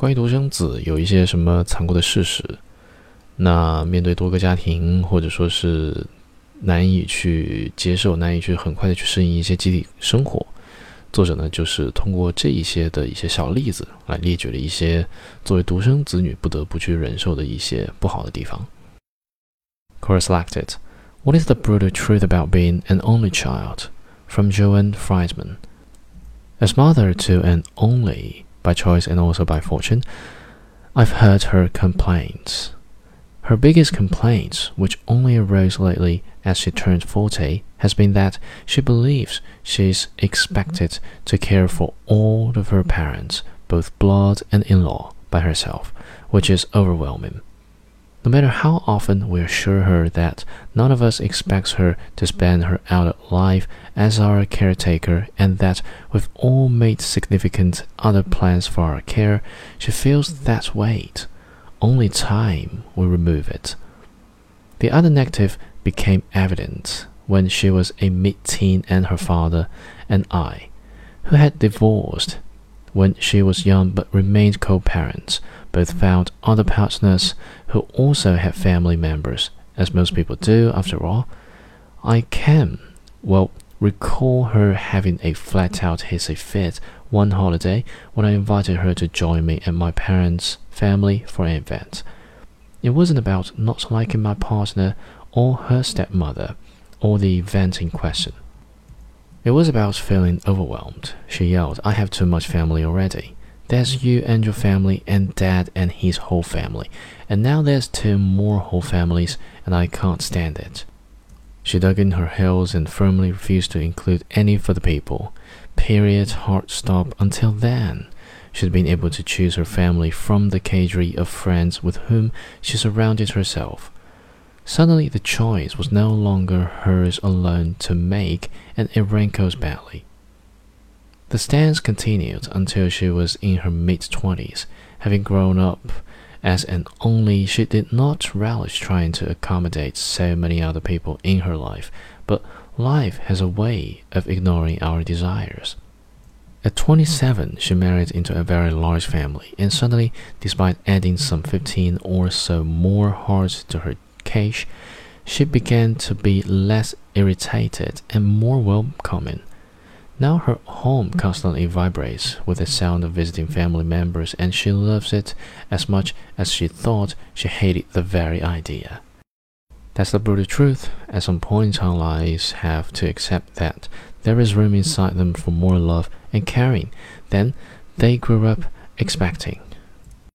关于独生子有一些什么残酷的事实？那面对多个家庭，或者说是难以去接受、难以去很快的去适应一些集体生活，作者呢就是通过这一些的一些小例子来列举了一些作为独生子女不得不去忍受的一些不好的地方。Core selected. What is the brutal truth about being an only child? From Joan Friedman. As mother to an only by choice and also by fortune, I've heard her complaints. Her biggest complaint, which only arose lately as she turned 40, has been that she believes she is expected to care for all of her parents, both blood and in law, by herself, which is overwhelming. No matter how often we assure her that none of us expects her to spend her adult life as our caretaker and that we've all made significant other plans for our care, she feels that weight. Only time will remove it. The other negative became evident when she was a mid teen and her father and I, who had divorced when she was young but remained co parents, both found other partners who also had family members, as most people do after all. I can, well, recall her having a flat out hissy fit one holiday when I invited her to join me and my parents' family for an event. It wasn't about not liking my partner or her stepmother or the event in question. It was about feeling overwhelmed. She yelled, I have too much family already. There's you and your family, and dad and his whole family. And now there's two more whole families, and I can't stand it. She dug in her heels and firmly refused to include any further people. Period, hard stop. Until then, she'd been able to choose her family from the cadre of friends with whom she surrounded herself. Suddenly, the choice was no longer hers alone to make, and it rankles badly. The stance continued until she was in her mid twenties. Having grown up as an only, she did not relish trying to accommodate so many other people in her life, but life has a way of ignoring our desires. At 27, she married into a very large family, and suddenly, despite adding some 15 or so more hearts to her cage, she began to be less irritated and more welcoming. Now her home constantly vibrates with the sound of visiting family members, and she loves it as much as she thought she hated the very idea. That's the brutal truth, at some point our lives have to accept that there is room inside them for more love and caring than they grew up expecting.